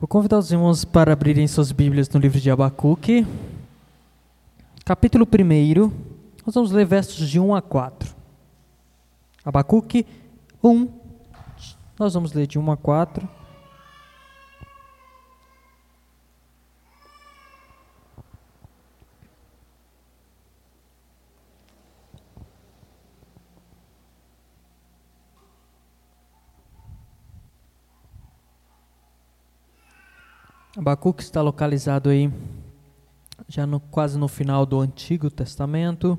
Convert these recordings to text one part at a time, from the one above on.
Vou convidar os irmãos para abrirem suas Bíblias no livro de Abacuque, capítulo 1. Nós vamos ler versos de 1 a 4. Abacuque 1, nós vamos ler de 1 a 4. Abacuque está localizado aí já no, quase no final do Antigo Testamento,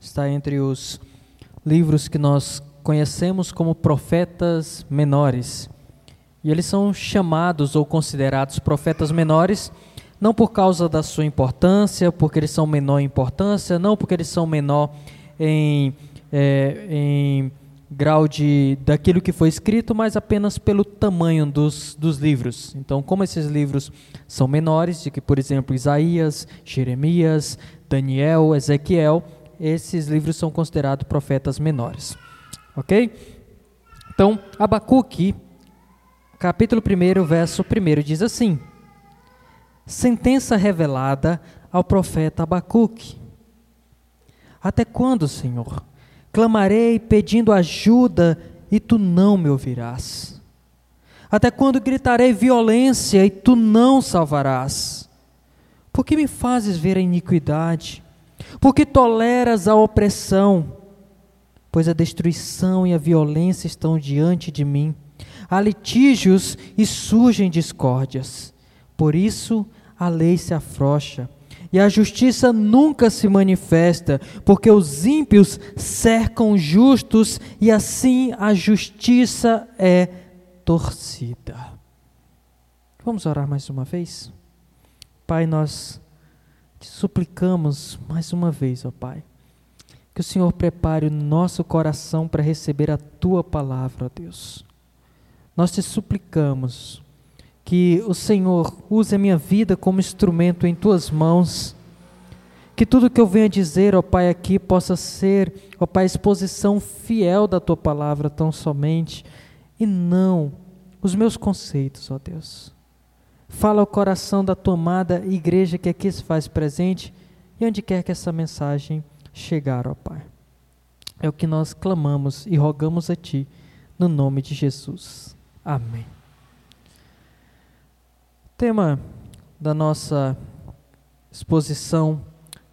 está entre os livros que nós conhecemos como profetas menores. E eles são chamados ou considerados profetas menores não por causa da sua importância, porque eles são menor em importância, não porque eles são menor em, é, em grau de daquilo que foi escrito, mas apenas pelo tamanho dos, dos livros. Então, como esses livros são menores, de que, por exemplo, Isaías, Jeremias, Daniel, Ezequiel, esses livros são considerados profetas menores. Ok? Então, Abacuque, capítulo 1, verso 1, diz assim: Sentença revelada ao profeta Abacuque. Até quando, Senhor? Clamarei pedindo ajuda e tu não me ouvirás. Até quando gritarei violência e tu não salvarás? Por que me fazes ver a iniquidade? Por que toleras a opressão? Pois a destruição e a violência estão diante de mim. Há litígios e surgem discórdias. Por isso a lei se afrouxa e a justiça nunca se manifesta, porque os ímpios cercam justos e assim a justiça é torcida. Vamos orar mais uma vez? Pai, nós te suplicamos mais uma vez, ó Pai, que o Senhor prepare o nosso coração para receber a tua palavra, ó Deus. Nós te suplicamos que o Senhor use a minha vida como instrumento em tuas mãos. Que tudo que eu venha dizer, ó Pai, aqui possa ser, ó Pai, exposição fiel da tua palavra tão somente, e não os meus conceitos, ó Deus. Fala ao coração da tua amada igreja que aqui se faz presente e onde quer que essa mensagem chegar, ó Pai. É o que nós clamamos e rogamos a Ti, no nome de Jesus. Amém tema da nossa exposição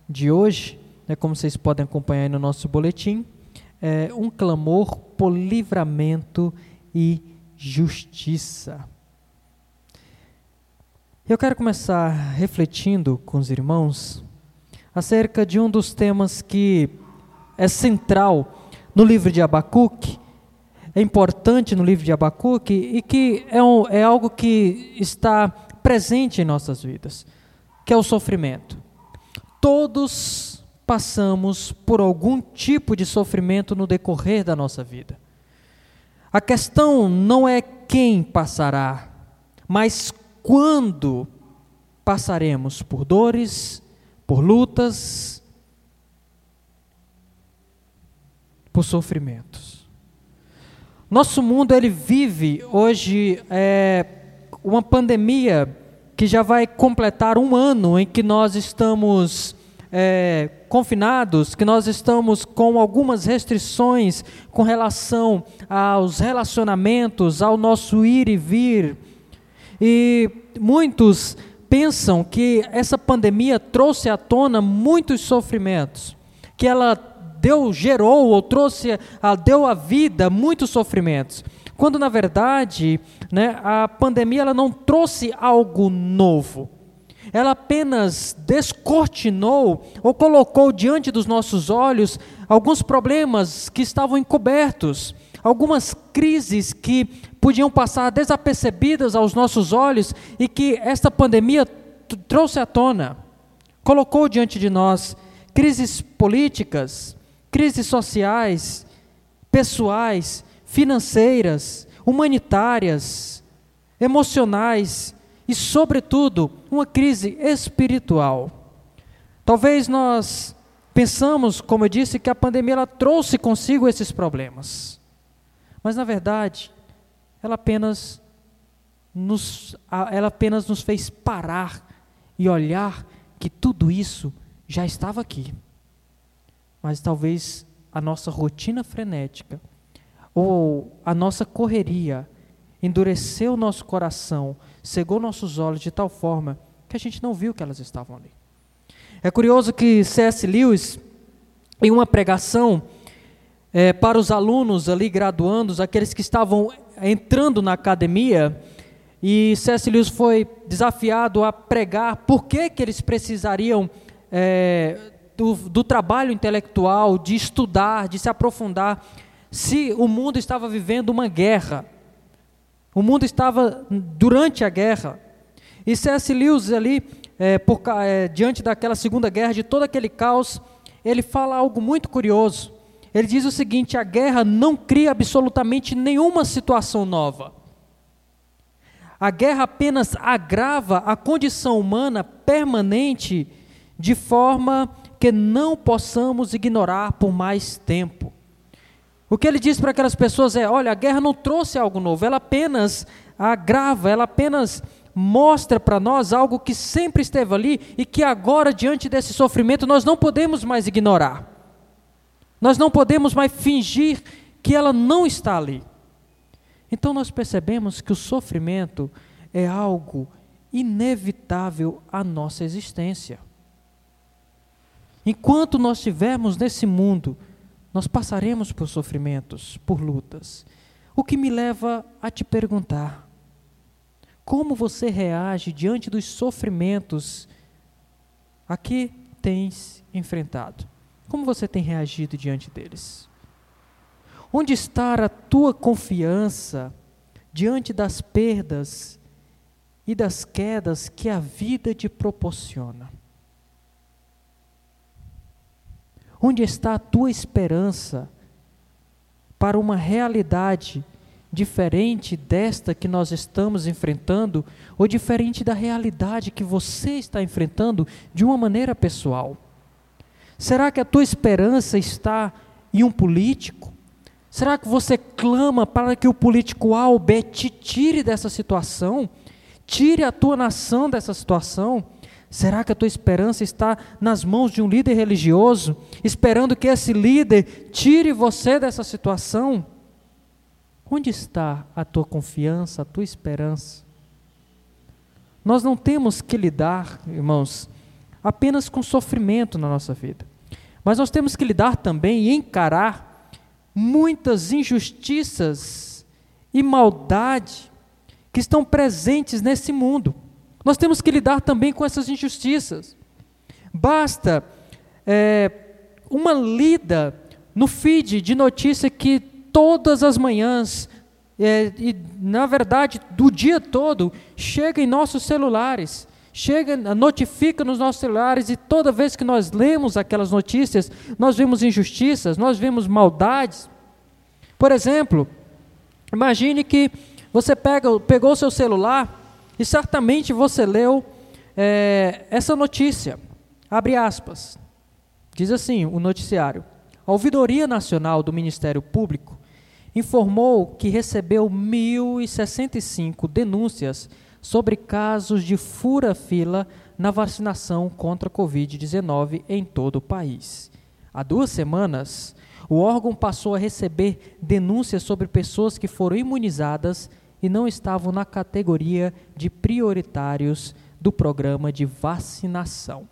de hoje, né, como vocês podem acompanhar aí no nosso boletim, é um clamor por livramento e justiça. Eu quero começar refletindo com os irmãos acerca de um dos temas que é central no livro de Abacuque, é importante no livro de Abacuque e que é, um, é algo que está presente em nossas vidas, que é o sofrimento. Todos passamos por algum tipo de sofrimento no decorrer da nossa vida. A questão não é quem passará, mas quando passaremos por dores, por lutas, por sofrimentos. Nosso mundo ele vive hoje é, uma pandemia que já vai completar um ano em que nós estamos é, confinados, que nós estamos com algumas restrições com relação aos relacionamentos, ao nosso ir e vir. E muitos pensam que essa pandemia trouxe à tona muitos sofrimentos, que ela deu, gerou ou trouxe, deu à vida muitos sofrimentos quando na verdade né, a pandemia ela não trouxe algo novo. Ela apenas descortinou ou colocou diante dos nossos olhos alguns problemas que estavam encobertos, algumas crises que podiam passar desapercebidas aos nossos olhos e que esta pandemia trouxe à tona, colocou diante de nós crises políticas, crises sociais, pessoais, financeiras, humanitárias, emocionais e, sobretudo, uma crise espiritual. Talvez nós pensamos, como eu disse, que a pandemia ela trouxe consigo esses problemas. Mas na verdade, ela apenas nos, ela apenas nos fez parar e olhar que tudo isso já estava aqui. Mas talvez a nossa rotina frenética ou a nossa correria endureceu o nosso coração, cegou nossos olhos de tal forma que a gente não viu que elas estavam ali. É curioso que C.S. Lewis, em uma pregação é, para os alunos ali graduandos, aqueles que estavam entrando na academia, e C.S. Lewis foi desafiado a pregar por que, que eles precisariam é, do, do trabalho intelectual, de estudar, de se aprofundar, se o mundo estava vivendo uma guerra. O mundo estava durante a guerra. E C.S. Lewis ali, é, por, é, diante daquela segunda guerra, de todo aquele caos, ele fala algo muito curioso. Ele diz o seguinte: a guerra não cria absolutamente nenhuma situação nova. A guerra apenas agrava a condição humana permanente de forma que não possamos ignorar por mais tempo. O que ele diz para aquelas pessoas é: olha, a guerra não trouxe algo novo, ela apenas agrava, ela apenas mostra para nós algo que sempre esteve ali e que agora, diante desse sofrimento, nós não podemos mais ignorar. Nós não podemos mais fingir que ela não está ali. Então nós percebemos que o sofrimento é algo inevitável à nossa existência. Enquanto nós estivermos nesse mundo, nós passaremos por sofrimentos, por lutas. O que me leva a te perguntar: como você reage diante dos sofrimentos a que tens enfrentado? Como você tem reagido diante deles? Onde está a tua confiança diante das perdas e das quedas que a vida te proporciona? Onde está a tua esperança para uma realidade diferente desta que nós estamos enfrentando, ou diferente da realidade que você está enfrentando de uma maneira pessoal? Será que a tua esperança está em um político? Será que você clama para que o político A ou B te tire dessa situação? Tire a tua nação dessa situação? Será que a tua esperança está nas mãos de um líder religioso, esperando que esse líder tire você dessa situação? Onde está a tua confiança, a tua esperança? Nós não temos que lidar, irmãos, apenas com sofrimento na nossa vida, mas nós temos que lidar também e encarar muitas injustiças e maldade que estão presentes nesse mundo. Nós temos que lidar também com essas injustiças. Basta é, uma lida no feed de notícia que todas as manhãs, é, e na verdade do dia todo, chega em nossos celulares, chega, notifica nos nossos celulares, e toda vez que nós lemos aquelas notícias, nós vemos injustiças, nós vemos maldades. Por exemplo, imagine que você pega, pegou o seu celular e certamente você leu é, essa notícia. Abre aspas. Diz assim o noticiário. A Ouvidoria Nacional do Ministério Público informou que recebeu 1.065 denúncias sobre casos de fura-fila na vacinação contra a Covid-19 em todo o país. Há duas semanas, o órgão passou a receber denúncias sobre pessoas que foram imunizadas e não estavam na categoria de prioritários do programa de vacinação.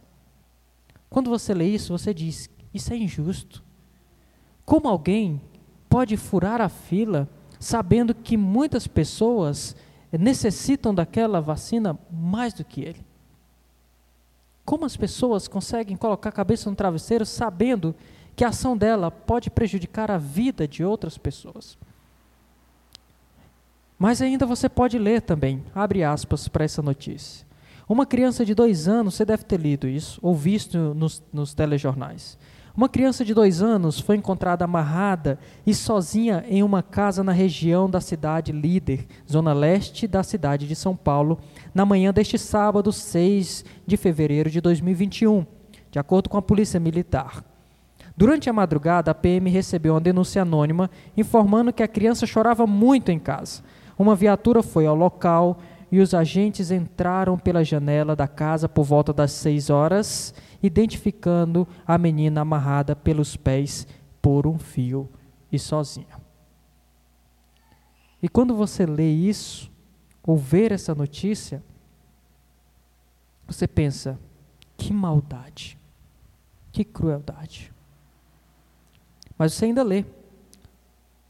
Quando você lê isso, você diz: isso é injusto. Como alguém pode furar a fila sabendo que muitas pessoas necessitam daquela vacina mais do que ele? Como as pessoas conseguem colocar a cabeça no travesseiro sabendo que a ação dela pode prejudicar a vida de outras pessoas? Mas ainda você pode ler também, abre aspas para essa notícia. Uma criança de dois anos, você deve ter lido isso, ou visto nos, nos telejornais. Uma criança de dois anos foi encontrada amarrada e sozinha em uma casa na região da cidade Líder, zona leste da cidade de São Paulo, na manhã deste sábado, 6 de fevereiro de 2021, de acordo com a Polícia Militar. Durante a madrugada, a PM recebeu uma denúncia anônima informando que a criança chorava muito em casa. Uma viatura foi ao local, e os agentes entraram pela janela da casa por volta das seis horas, identificando a menina amarrada pelos pés por um fio e sozinha. E quando você lê isso, ou ver essa notícia, você pensa: que maldade, que crueldade. Mas você ainda lê.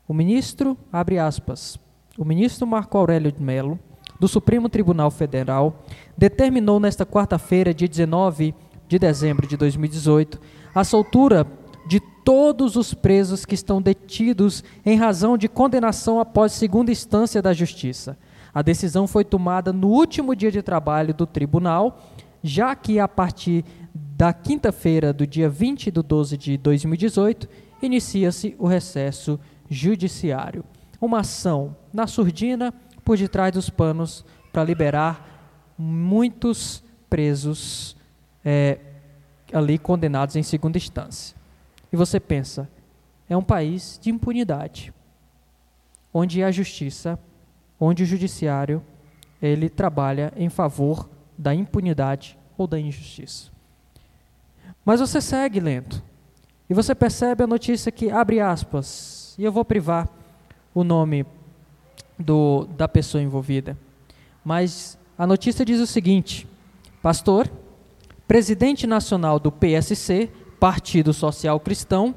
O ministro, abre aspas, o ministro Marco Aurélio de Mello, do Supremo Tribunal Federal, determinou nesta quarta-feira, dia 19 de dezembro de 2018, a soltura de todos os presos que estão detidos em razão de condenação após segunda instância da Justiça. A decisão foi tomada no último dia de trabalho do tribunal, já que a partir da quinta-feira do dia 20 de 12 de 2018, inicia-se o recesso judiciário. Uma ação na surdina por detrás dos panos para liberar muitos presos é, ali condenados em segunda instância. E você pensa, é um país de impunidade, onde a justiça, onde o judiciário, ele trabalha em favor da impunidade ou da injustiça. Mas você segue lendo. E você percebe a notícia que abre aspas, e eu vou privar o nome do, da pessoa envolvida. Mas a notícia diz o seguinte: Pastor, presidente nacional do PSC, Partido Social Cristão,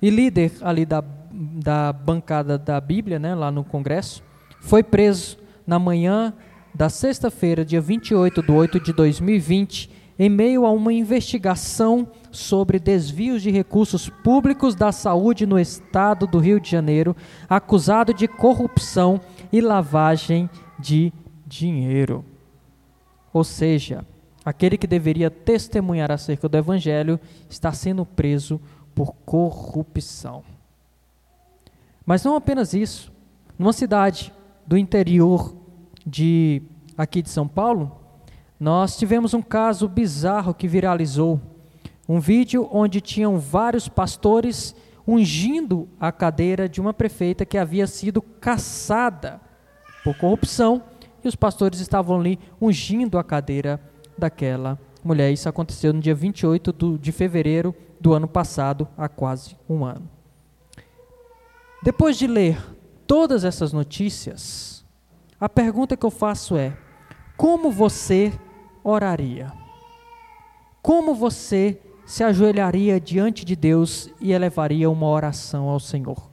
e líder ali da, da bancada da Bíblia, né, lá no Congresso, foi preso na manhã da sexta-feira, dia 28 de 8 de 2020, em meio a uma investigação sobre desvios de recursos públicos da saúde no estado do Rio de Janeiro, acusado de corrupção e lavagem de dinheiro. Ou seja, aquele que deveria testemunhar acerca do Evangelho está sendo preso por corrupção. Mas não apenas isso. Numa cidade do interior de aqui de São Paulo, nós tivemos um caso bizarro que viralizou. Um vídeo onde tinham vários pastores ungindo a cadeira de uma prefeita que havia sido caçada por corrupção e os pastores estavam ali ungindo a cadeira daquela mulher. Isso aconteceu no dia 28 do, de fevereiro do ano passado, há quase um ano. Depois de ler todas essas notícias, a pergunta que eu faço é: como você oraria? Como você se ajoelharia diante de Deus e elevaria uma oração ao Senhor?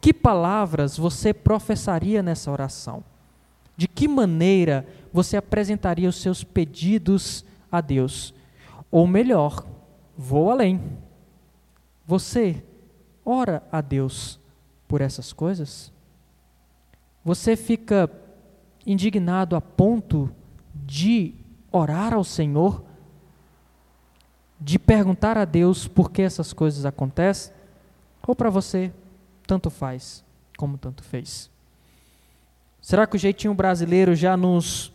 Que palavras você professaria nessa oração? De que maneira você apresentaria os seus pedidos a Deus? Ou melhor, vou além. Você ora a Deus por essas coisas? Você fica indignado a ponto de orar ao Senhor, de perguntar a Deus por que essas coisas acontecem, ou para você, tanto faz como tanto fez? Será que o jeitinho brasileiro já nos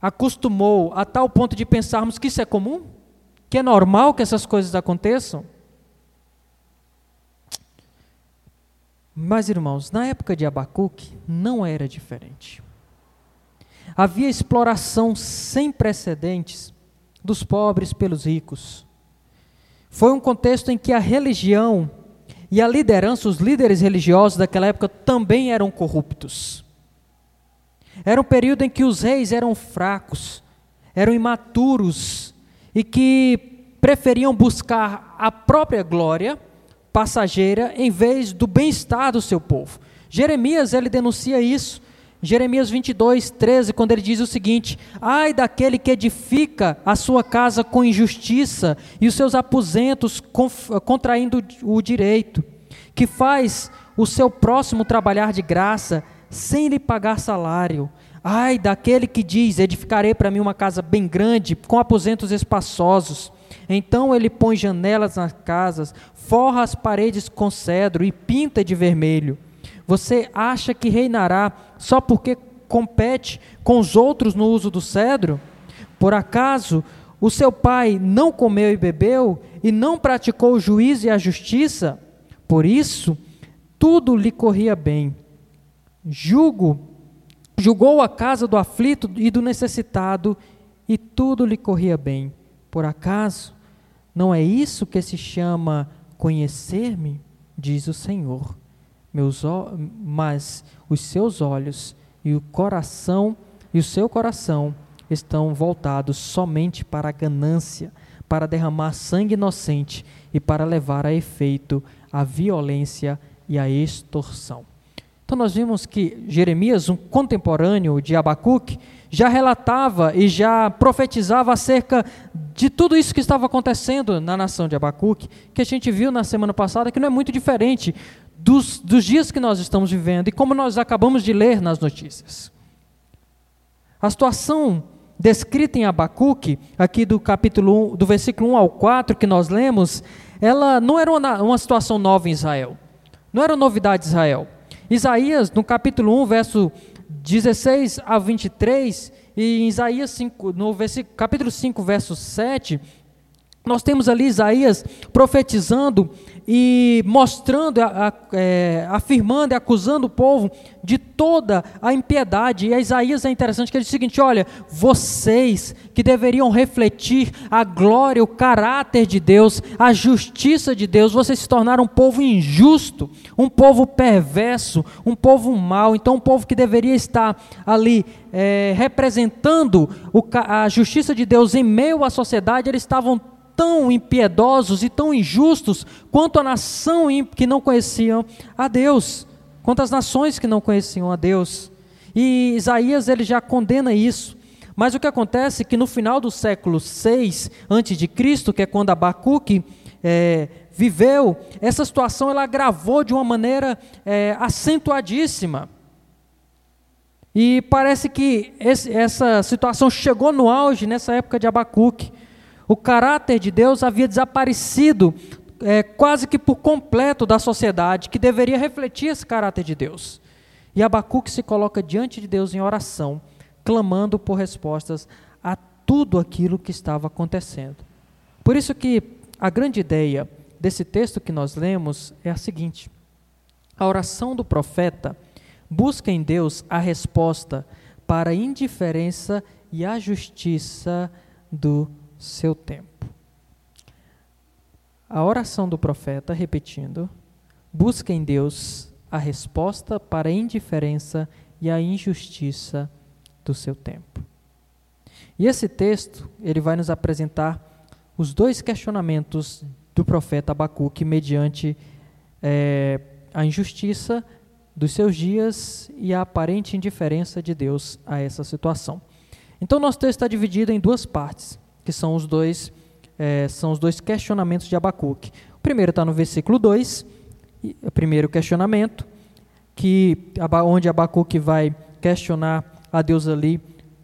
acostumou a tal ponto de pensarmos que isso é comum? Que é normal que essas coisas aconteçam? Mas, irmãos, na época de Abacuque não era diferente. Havia exploração sem precedentes dos pobres pelos ricos. Foi um contexto em que a religião e a liderança, os líderes religiosos daquela época também eram corruptos. Era um período em que os reis eram fracos, eram imaturos e que preferiam buscar a própria glória passageira em vez do bem-estar do seu povo. Jeremias ele denuncia isso Jeremias 22, 13, quando ele diz o seguinte: Ai daquele que edifica a sua casa com injustiça e os seus aposentos contraindo o direito, que faz o seu próximo trabalhar de graça sem lhe pagar salário. Ai daquele que diz: Edificarei para mim uma casa bem grande, com aposentos espaçosos. Então ele põe janelas nas casas, forra as paredes com cedro e pinta de vermelho você acha que reinará só porque compete com os outros no uso do cedro? Por acaso o seu pai não comeu e bebeu e não praticou o juízo e a justiça? Por isso, tudo lhe corria bem. Julgo julgou a casa do aflito e do necessitado, e tudo lhe corria bem. Por acaso, não é isso que se chama conhecer-me? Diz o Senhor. Meus, mas os seus olhos e o coração e o seu coração estão voltados somente para a ganância, para derramar sangue inocente e para levar a efeito a violência e a extorsão. Então nós vimos que Jeremias, um contemporâneo de Abacuque, já relatava e já profetizava acerca de tudo isso que estava acontecendo na nação de Abacuque, que a gente viu na semana passada, que não é muito diferente dos, dos dias que nós estamos vivendo e como nós acabamos de ler nas notícias. A situação descrita em Abacuque, aqui do capítulo 1, do versículo 1 ao 4 que nós lemos, ela não era uma, uma situação nova em Israel. Não era novidade de Israel. Isaías, no capítulo 1, verso 16 a 23, e em Isaías 5, no capítulo 5, verso 7, nós temos ali Isaías profetizando e mostrando, a, a, é, afirmando e acusando o povo de toda a impiedade. E a Isaías é interessante que ele diz o seguinte: olha, vocês que deveriam refletir a glória, o caráter de Deus, a justiça de Deus, vocês se tornaram um povo injusto, um povo perverso, um povo mau. Então, um povo que deveria estar ali é, representando o, a justiça de Deus em meio à sociedade, eles estavam tão impiedosos e tão injustos quanto a nação que não conheciam a Deus, quanto as nações que não conheciam a Deus. E Isaías ele já condena isso. Mas o que acontece é que no final do século 6 antes de Cristo, que é quando Abacuque é, viveu, essa situação ela agravou de uma maneira é, acentuadíssima. E parece que esse, essa situação chegou no auge nessa época de Abacuque. O caráter de Deus havia desaparecido é, quase que por completo da sociedade, que deveria refletir esse caráter de Deus. E Abacuque se coloca diante de Deus em oração, clamando por respostas a tudo aquilo que estava acontecendo. Por isso que a grande ideia desse texto que nós lemos é a seguinte: a oração do profeta busca em Deus a resposta para a indiferença e a justiça do seu tempo. A oração do profeta, repetindo, busca em Deus a resposta para a indiferença e a injustiça do seu tempo. E esse texto, ele vai nos apresentar os dois questionamentos do profeta Abacuque mediante é, a injustiça dos seus dias e a aparente indiferença de Deus a essa situação. Então, nosso texto está dividido em duas partes que são os dois, é, são os dois questionamentos de Abacuque. O primeiro está no versículo 2, o primeiro questionamento, que, onde Abacuque vai questionar a Deus ali,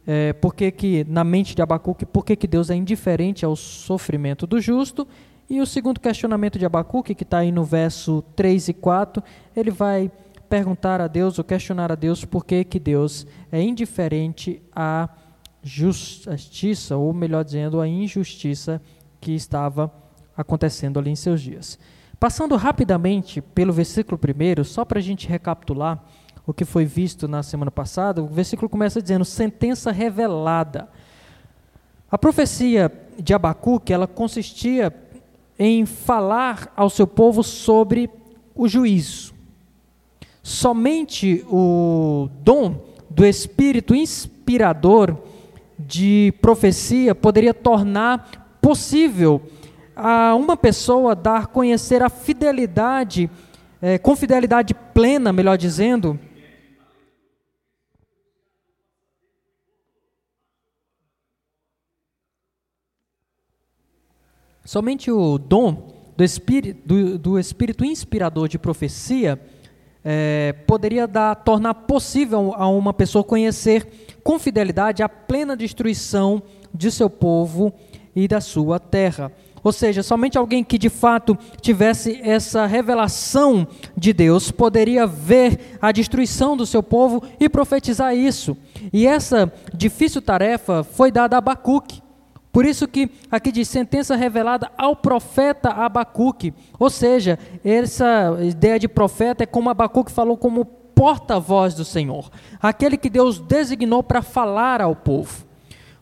é, por que, que na mente de Abacuque, por que, que Deus é indiferente ao sofrimento do justo, e o segundo questionamento de Abacuque, que está aí no verso 3 e 4, ele vai perguntar a Deus, ou questionar a Deus, por que, que Deus é indiferente a justiça, ou melhor dizendo, a injustiça que estava acontecendo ali em seus dias. Passando rapidamente pelo versículo primeiro, só para a gente recapitular o que foi visto na semana passada, o versículo começa dizendo: sentença revelada. A profecia de Abacuque, ela consistia em falar ao seu povo sobre o juízo. Somente o dom do Espírito inspirador de profecia poderia tornar possível a uma pessoa dar conhecer a fidelidade, é, com fidelidade plena, melhor dizendo, Somente o dom do espírito, do, do espírito inspirador de profecia é, poderia dar, tornar possível a uma pessoa conhecer com fidelidade a plena destruição de seu povo e da sua terra. Ou seja, somente alguém que de fato tivesse essa revelação de Deus poderia ver a destruição do seu povo e profetizar isso. E essa difícil tarefa foi dada a Abacuque. Por isso que aqui diz sentença revelada ao profeta Abacuque. Ou seja, essa ideia de profeta é como Abacuque falou como porta-voz do Senhor, aquele que Deus designou para falar ao povo.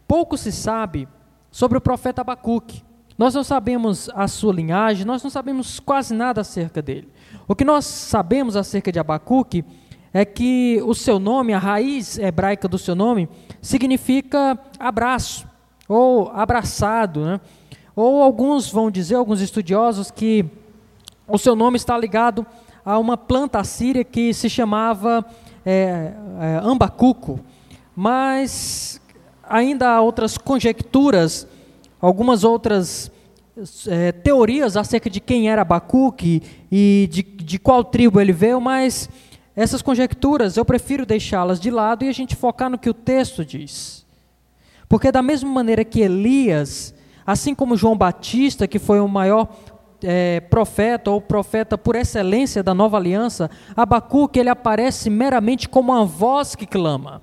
Pouco se sabe sobre o profeta Abacuque. Nós não sabemos a sua linhagem, nós não sabemos quase nada acerca dele. O que nós sabemos acerca de Abacuque é que o seu nome, a raiz hebraica do seu nome, significa abraço ou abraçado, né? Ou alguns vão dizer, alguns estudiosos, que o seu nome está ligado a uma planta assíria que se chamava é, é, ambacuco. Mas ainda há outras conjecturas, algumas outras é, teorias acerca de quem era Abacuque e de, de qual tribo ele veio, mas essas conjecturas eu prefiro deixá-las de lado e a gente focar no que o texto diz. Porque, da mesma maneira que Elias, assim como João Batista, que foi o maior é, profeta ou profeta por excelência da nova aliança, Abacuque ele aparece meramente como uma voz que clama,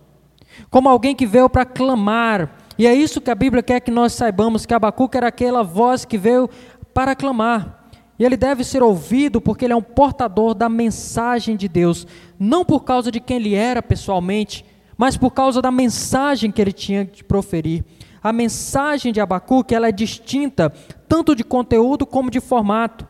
como alguém que veio para clamar. E é isso que a Bíblia quer que nós saibamos: que Abacuque era aquela voz que veio para clamar. E ele deve ser ouvido porque ele é um portador da mensagem de Deus, não por causa de quem ele era pessoalmente, mas por causa da mensagem que ele tinha de proferir. A mensagem de Abacuque ela é distinta tanto de conteúdo como de formato.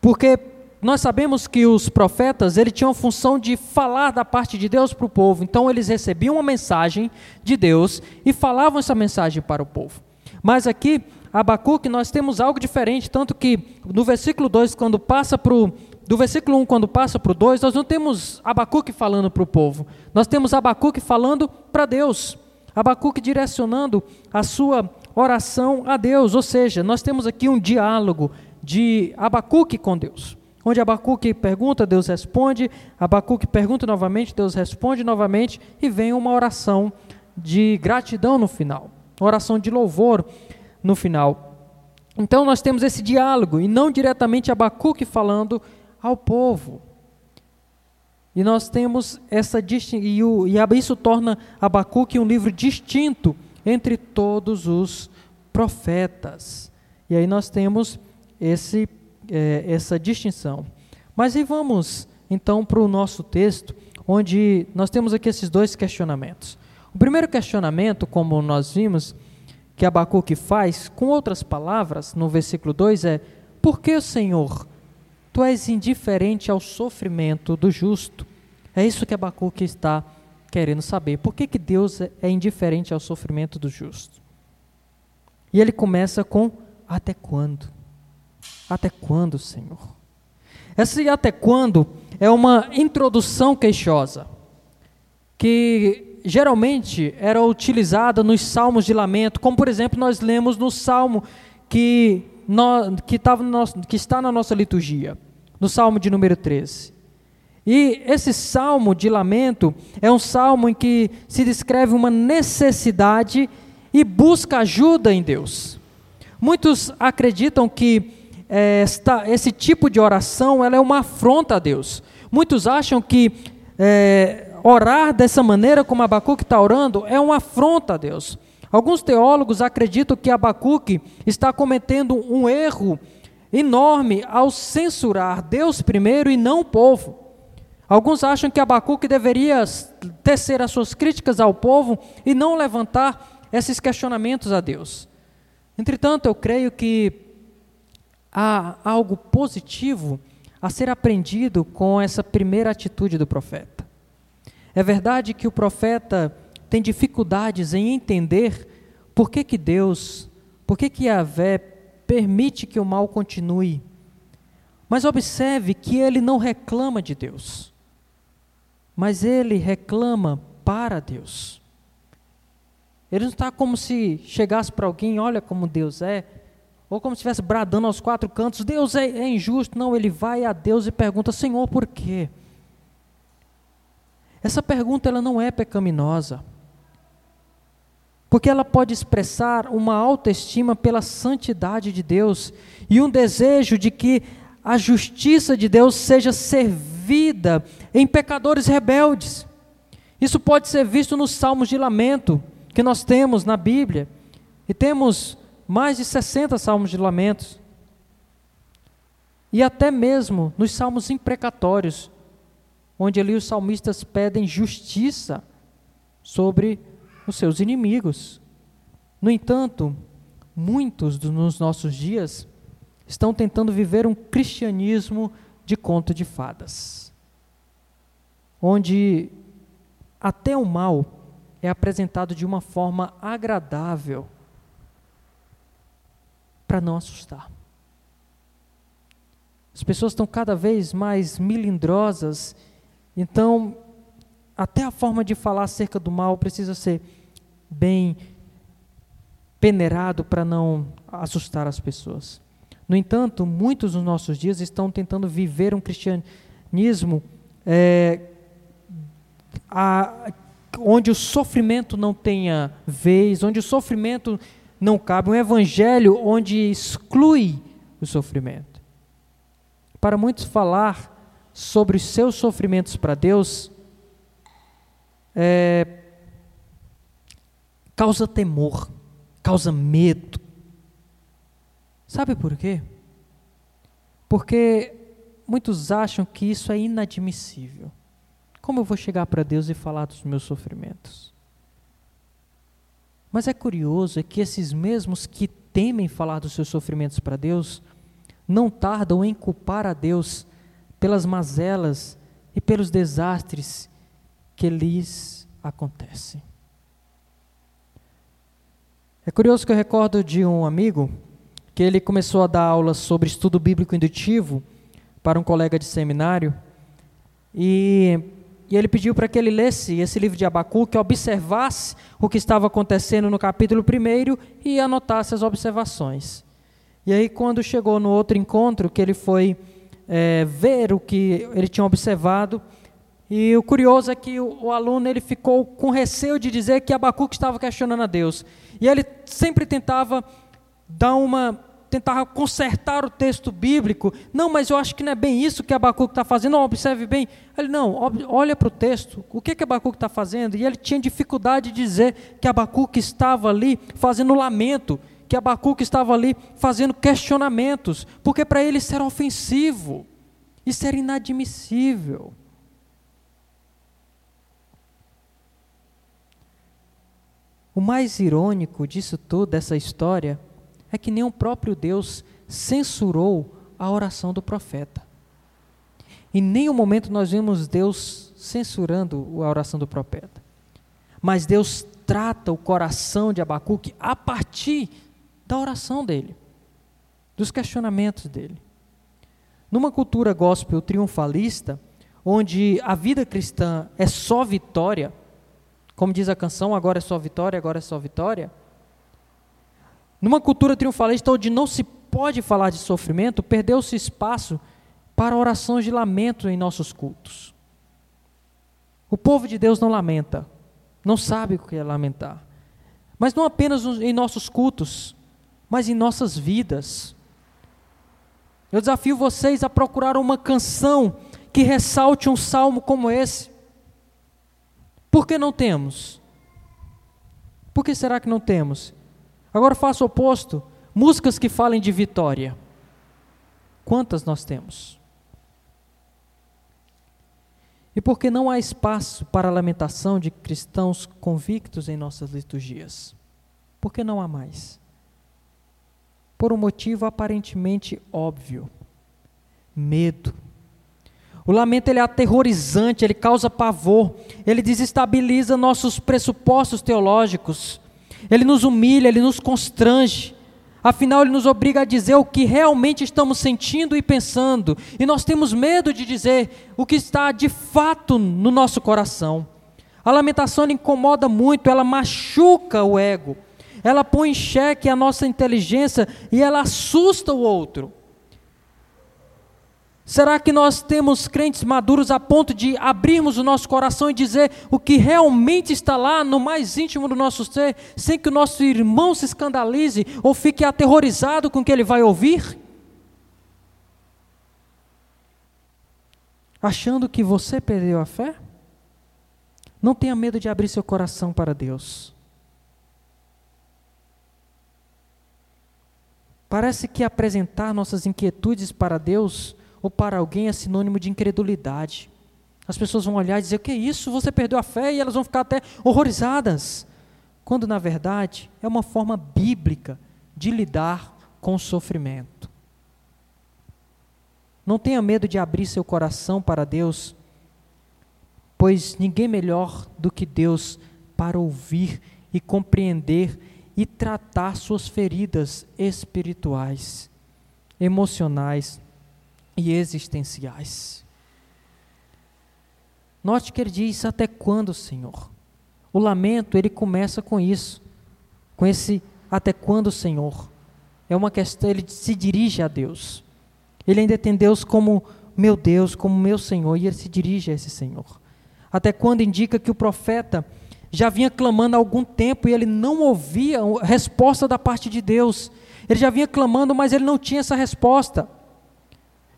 Porque nós sabemos que os profetas ele tinham a função de falar da parte de Deus para o povo. Então eles recebiam uma mensagem de Deus e falavam essa mensagem para o povo. Mas aqui Abacuque, nós temos algo diferente, tanto que no versículo 2, quando passa para o. Do versículo 1, quando passa para o 2, nós não temos Abacuque falando para o povo, nós temos Abacuque falando para Deus. Abacuque direcionando a sua oração a Deus, ou seja, nós temos aqui um diálogo de Abacuque com Deus, onde Abacuque pergunta, Deus responde, Abacuque pergunta novamente, Deus responde novamente, e vem uma oração de gratidão no final, uma oração de louvor no final. Então nós temos esse diálogo, e não diretamente Abacuque falando ao povo. E nós temos essa e, o, e isso torna Abacuque um livro distinto entre todos os profetas. E aí nós temos esse, é, essa distinção. Mas aí vamos então para o nosso texto, onde nós temos aqui esses dois questionamentos. O primeiro questionamento, como nós vimos, que Abacuque faz, com outras palavras, no versículo 2 é: Por que, Senhor, tu és indiferente ao sofrimento do justo? É isso que Abacuque está querendo saber. Por que, que Deus é indiferente ao sofrimento do justo? E ele começa com: Até quando? Até quando, Senhor? Esse até quando é uma introdução queixosa, que geralmente era utilizada nos salmos de lamento, como por exemplo nós lemos no salmo que, no, que, no que está na nossa liturgia, no salmo de número 13. E esse salmo de lamento é um salmo em que se descreve uma necessidade e busca ajuda em Deus. Muitos acreditam que é, esta, esse tipo de oração ela é uma afronta a Deus. Muitos acham que é, orar dessa maneira como Abacuque está orando é uma afronta a Deus. Alguns teólogos acreditam que Abacuque está cometendo um erro enorme ao censurar Deus primeiro e não o povo. Alguns acham que Abacuque deveria tecer as suas críticas ao povo e não levantar esses questionamentos a Deus. Entretanto, eu creio que há algo positivo a ser aprendido com essa primeira atitude do profeta. É verdade que o profeta tem dificuldades em entender por que, que Deus, por que, que Yahvé permite que o mal continue. Mas observe que ele não reclama de Deus, mas ele reclama para Deus. Ele não está como se chegasse para alguém, olha como Deus é, ou como se estivesse bradando aos quatro cantos, Deus é, é injusto. Não, ele vai a Deus e pergunta, Senhor, por quê? Essa pergunta ela não é pecaminosa, porque ela pode expressar uma autoestima pela santidade de Deus e um desejo de que a justiça de Deus seja servida em pecadores rebeldes. Isso pode ser visto nos salmos de lamento que nós temos na Bíblia, e temos mais de 60 salmos de lamentos, e até mesmo nos salmos imprecatórios, onde ali os salmistas pedem justiça sobre os seus inimigos. No entanto, muitos nos nossos dias estão tentando viver um cristianismo de conto de fadas, onde até o mal é apresentado de uma forma agradável para não assustar. As pessoas estão cada vez mais milindrosas, então até a forma de falar acerca do mal precisa ser bem peneirado para não assustar as pessoas. No entanto, muitos dos nossos dias estão tentando viver um cristianismo é, a, onde o sofrimento não tenha vez, onde o sofrimento não cabe, um evangelho onde exclui o sofrimento. Para muitos, falar sobre os seus sofrimentos para Deus é, causa temor, causa medo. Sabe por quê? Porque muitos acham que isso é inadmissível. Como eu vou chegar para Deus e falar dos meus sofrimentos? Mas é curioso é que esses mesmos que temem falar dos seus sofrimentos para Deus, não tardam em culpar a Deus pelas mazelas e pelos desastres que lhes acontecem. É curioso que eu recordo de um amigo que ele começou a dar aulas sobre estudo bíblico indutivo para um colega de seminário e e ele pediu para que ele lesse esse livro de Abacuque, observasse o que estava acontecendo no capítulo 1 e anotasse as observações. E aí, quando chegou no outro encontro, que ele foi é, ver o que ele tinha observado, e o curioso é que o, o, aluno ele ficou com receio de dizer que Abacuque estava questionando a Deus. E ele sempre tentava dar uma tentar consertar o texto bíblico. Não, mas eu acho que não é bem isso que Abacuque está fazendo. Não, observe bem. Ele, não, olha para o texto. O que, que Abacuque está fazendo? E ele tinha dificuldade de dizer que Abacuque estava ali fazendo lamento, que Abacuque estava ali fazendo questionamentos, porque para ele isso era ofensivo, isso era inadmissível. O mais irônico disso tudo, dessa história, é que nem o próprio Deus censurou a oração do profeta. Em nenhum momento nós vemos Deus censurando a oração do profeta. Mas Deus trata o coração de Abacuque a partir da oração dele, dos questionamentos dele. Numa cultura gospel triunfalista, onde a vida cristã é só vitória, como diz a canção, agora é só vitória, agora é só vitória, numa cultura triunfalista onde não se pode falar de sofrimento, perdeu-se espaço para orações de lamento em nossos cultos. O povo de Deus não lamenta, não sabe o que é lamentar. Mas não apenas em nossos cultos, mas em nossas vidas. Eu desafio vocês a procurar uma canção que ressalte um salmo como esse. Por que não temos? Por que será que não temos? Agora faça o oposto: músicas que falem de vitória. Quantas nós temos? E por que não há espaço para a lamentação de cristãos convictos em nossas liturgias? Por que não há mais? Por um motivo aparentemente óbvio: medo. O lamento ele é aterrorizante, ele causa pavor, ele desestabiliza nossos pressupostos teológicos. Ele nos humilha, ele nos constrange. Afinal, ele nos obriga a dizer o que realmente estamos sentindo e pensando. E nós temos medo de dizer o que está de fato no nosso coração. A lamentação incomoda muito, ela machuca o ego. Ela põe em xeque a nossa inteligência e ela assusta o outro. Será que nós temos crentes maduros a ponto de abrirmos o nosso coração e dizer o que realmente está lá no mais íntimo do nosso ser, sem que o nosso irmão se escandalize ou fique aterrorizado com o que ele vai ouvir? Achando que você perdeu a fé? Não tenha medo de abrir seu coração para Deus. Parece que apresentar nossas inquietudes para Deus ou para alguém é sinônimo de incredulidade. As pessoas vão olhar e dizer: O que é isso? Você perdeu a fé? E elas vão ficar até horrorizadas. Quando, na verdade, é uma forma bíblica de lidar com o sofrimento. Não tenha medo de abrir seu coração para Deus, pois ninguém melhor do que Deus para ouvir e compreender e tratar suas feridas espirituais, emocionais e existenciais. Note que ele diz: Até quando, Senhor? O lamento, ele começa com isso, com esse até quando, Senhor? É uma questão, ele se dirige a Deus. Ele ainda tem Deus como meu Deus, como meu Senhor, e ele se dirige a esse Senhor. Até quando indica que o profeta já vinha clamando há algum tempo e ele não ouvia resposta da parte de Deus. Ele já vinha clamando, mas ele não tinha essa resposta.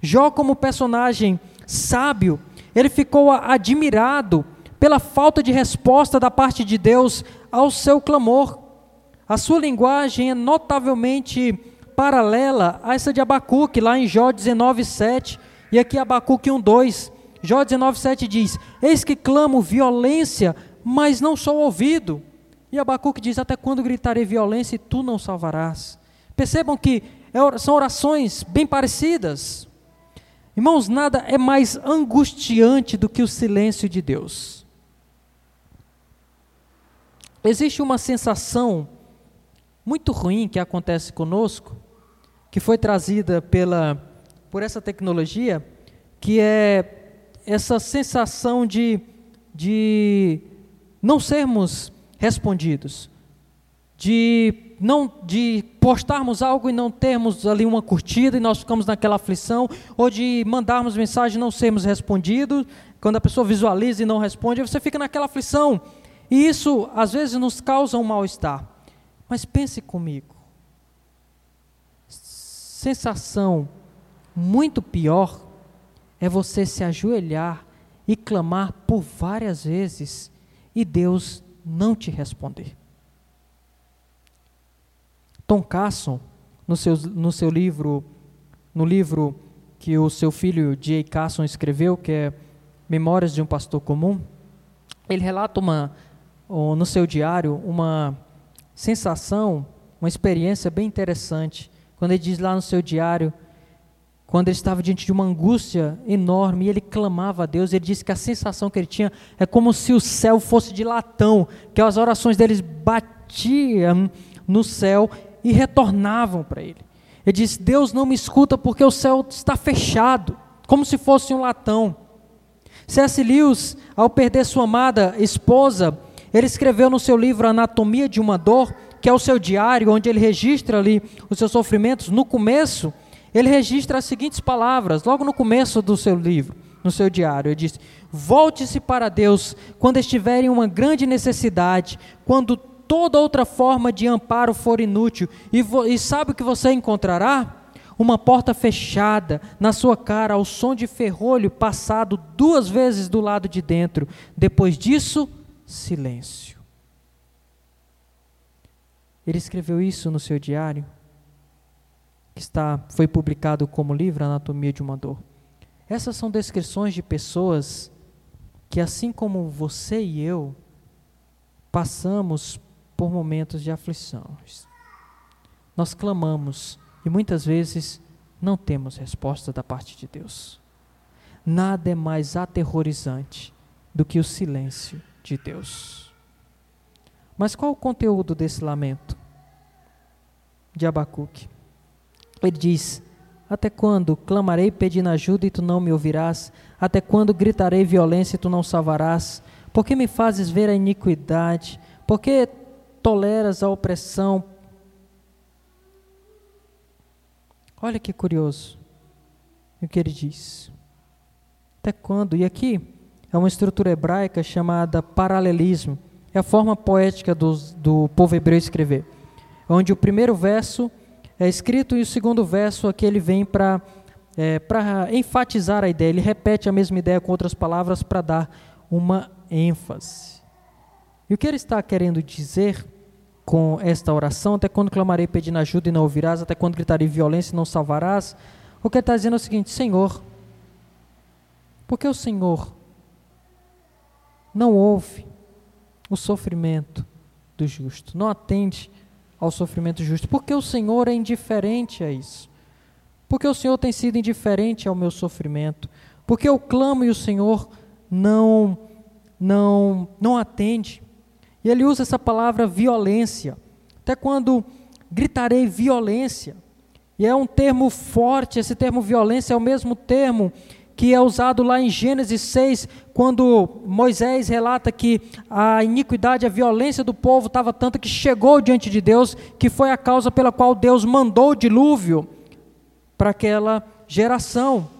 Jó, como personagem sábio, ele ficou admirado pela falta de resposta da parte de Deus ao seu clamor. A sua linguagem é notavelmente paralela a essa de Abacuque, lá em Jó 19, 7, e aqui Abacuque 1, 2. Jó 19, 7 diz: Eis que clamo violência, mas não sou ouvido. E Abacuque diz: Até quando gritarei violência e tu não salvarás? Percebam que é são orações bem parecidas. Irmãos, nada é mais angustiante do que o silêncio de Deus. Existe uma sensação muito ruim que acontece conosco, que foi trazida pela, por essa tecnologia, que é essa sensação de, de não sermos respondidos, de não de postarmos algo e não termos ali uma curtida e nós ficamos naquela aflição, ou de mandarmos mensagem e não sermos respondidos, quando a pessoa visualiza e não responde, você fica naquela aflição. E isso às vezes nos causa um mal-estar. Mas pense comigo. Sensação muito pior é você se ajoelhar e clamar por várias vezes e Deus não te responder. Tom Carson, no seu, no seu livro, no livro que o seu filho J. Carson escreveu, que é Memórias de um Pastor Comum, ele relata uma, no seu diário uma sensação, uma experiência bem interessante. Quando ele diz lá no seu diário, quando ele estava diante de uma angústia enorme e ele clamava a Deus, ele disse que a sensação que ele tinha é como se o céu fosse de latão, que as orações deles batiam no céu e retornavam para ele. Ele disse: Deus não me escuta porque o céu está fechado, como se fosse um latão. C.S. Lewis, ao perder sua amada esposa, ele escreveu no seu livro Anatomia de uma Dor, que é o seu diário, onde ele registra ali os seus sofrimentos. No começo, ele registra as seguintes palavras, logo no começo do seu livro, no seu diário. Ele diz: Volte-se para Deus quando estiver em uma grande necessidade, quando toda outra forma de amparo for inútil. E, e sabe o que você encontrará? Uma porta fechada na sua cara, ao som de ferrolho passado duas vezes do lado de dentro. Depois disso, silêncio. Ele escreveu isso no seu diário, que está, foi publicado como livro Anatomia de uma Dor. Essas são descrições de pessoas que, assim como você e eu, passamos por momentos de aflição. Nós clamamos e muitas vezes não temos resposta da parte de Deus. Nada é mais aterrorizante do que o silêncio de Deus. Mas qual o conteúdo desse lamento de Abacuque? Ele diz: Até quando clamarei pedindo ajuda e tu não me ouvirás? Até quando gritarei violência e tu não salvarás? Por que me fazes ver a iniquidade? Por que toleras a opressão. Olha que curioso o que ele diz. Até quando? E aqui é uma estrutura hebraica chamada paralelismo. É a forma poética do, do povo hebreu escrever. Onde o primeiro verso é escrito e o segundo verso aqui ele vem para é, para enfatizar a ideia. Ele repete a mesma ideia com outras palavras para dar uma ênfase. E o que ele está querendo dizer com esta oração? Até quando clamarei pedindo ajuda e não ouvirás? Até quando gritarei violência e não salvarás? O que está dizendo é o seguinte: Senhor, por que o Senhor não ouve o sofrimento do justo, não atende ao sofrimento justo, porque o Senhor é indiferente a isso. Porque o Senhor tem sido indiferente ao meu sofrimento, porque eu clamo e o Senhor não não não atende. E ele usa essa palavra violência. Até quando gritarei violência. E é um termo forte, esse termo violência é o mesmo termo que é usado lá em Gênesis 6, quando Moisés relata que a iniquidade, a violência do povo estava tanta que chegou diante de Deus, que foi a causa pela qual Deus mandou o dilúvio para aquela geração.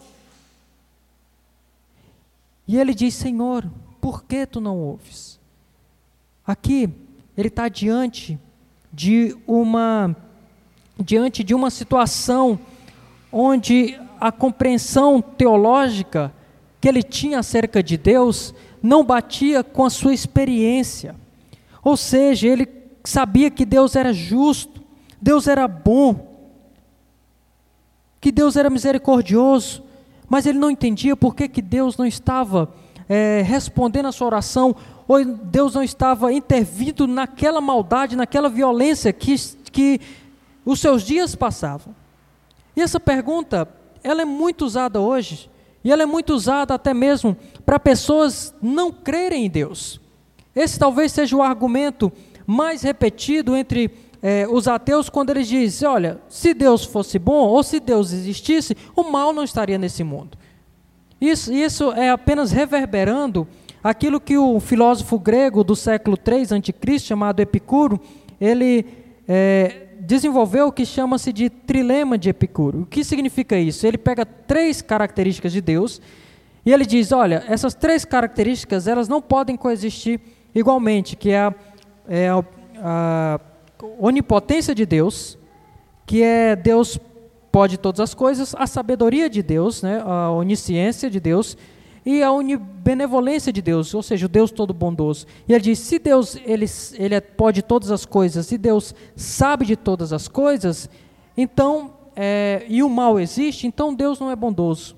E ele diz: Senhor, por que tu não ouves? Aqui, ele está diante de uma diante de uma situação onde a compreensão teológica que ele tinha acerca de Deus não batia com a sua experiência. Ou seja, ele sabia que Deus era justo, Deus era bom, que Deus era misericordioso, mas ele não entendia por que, que Deus não estava é, respondendo a sua oração, ou Deus não estava intervindo naquela maldade, naquela violência que, que os seus dias passavam. E essa pergunta, ela é muito usada hoje, e ela é muito usada até mesmo para pessoas não crerem em Deus. Esse talvez seja o argumento mais repetido entre é, os ateus quando eles dizem: olha, se Deus fosse bom, ou se Deus existisse, o mal não estaria nesse mundo. Isso, isso é apenas reverberando aquilo que o filósofo grego do século III a.C., chamado Epicuro, ele é, desenvolveu o que chama-se de trilema de Epicuro. O que significa isso? Ele pega três características de Deus e ele diz, olha, essas três características elas não podem coexistir igualmente, que é a, é a, a onipotência de Deus, que é Deus pode todas as coisas, a sabedoria de Deus, né, a onisciência de Deus e a benevolência de Deus, ou seja, o Deus todo bondoso. E ele diz: se Deus ele, ele é, pode todas as coisas, se Deus sabe de todas as coisas, então é, e o mal existe, então Deus não é bondoso,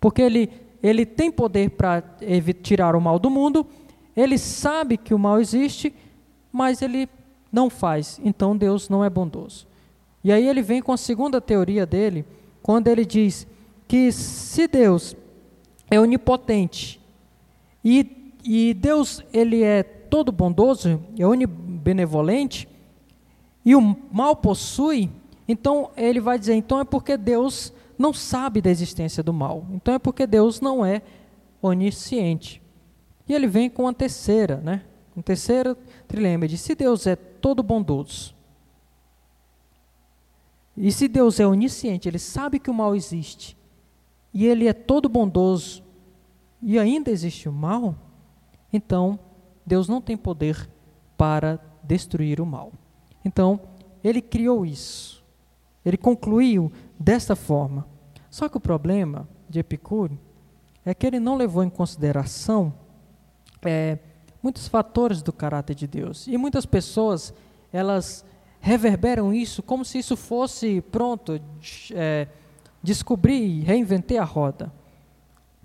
porque ele ele tem poder para tirar o mal do mundo, ele sabe que o mal existe, mas ele não faz, então Deus não é bondoso. E aí ele vem com a segunda teoria dele, quando ele diz que se Deus é onipotente e, e Deus ele é todo bondoso, é onibenevolente e o mal possui, então ele vai dizer, então é porque Deus não sabe da existência do mal. Então é porque Deus não é onisciente. E ele vem com a terceira, né? Um terceiro trilema, de se Deus é todo bondoso, e se Deus é onisciente, ele sabe que o mal existe, e ele é todo bondoso, e ainda existe o mal, então Deus não tem poder para destruir o mal. Então, ele criou isso. Ele concluiu desta forma. Só que o problema de Epicuro é que ele não levou em consideração é, muitos fatores do caráter de Deus. E muitas pessoas, elas reverberam isso como se isso fosse, pronto, é, descobrir, reinventei a roda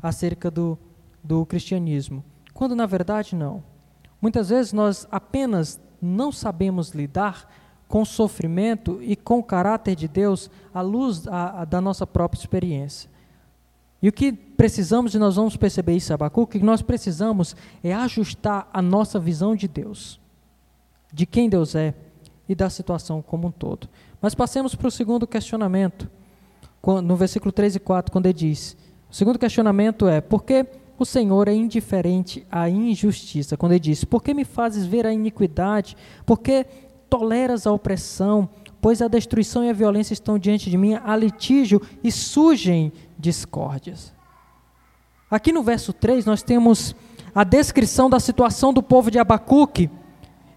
acerca do, do cristianismo. Quando na verdade não. Muitas vezes nós apenas não sabemos lidar com o sofrimento e com o caráter de Deus à luz a, a, da nossa própria experiência. E o que precisamos, e nós vamos perceber isso, Abacuque, que nós precisamos é ajustar a nossa visão de Deus, de quem Deus é, e da situação como um todo. Mas passemos para o segundo questionamento, no versículo 3 e 4, quando ele diz: o segundo questionamento é: por que o Senhor é indiferente à injustiça? Quando ele diz: por que me fazes ver a iniquidade? Por que toleras a opressão? Pois a destruição e a violência estão diante de mim, há litígio e surgem discórdias. Aqui no verso 3 nós temos a descrição da situação do povo de Abacuque.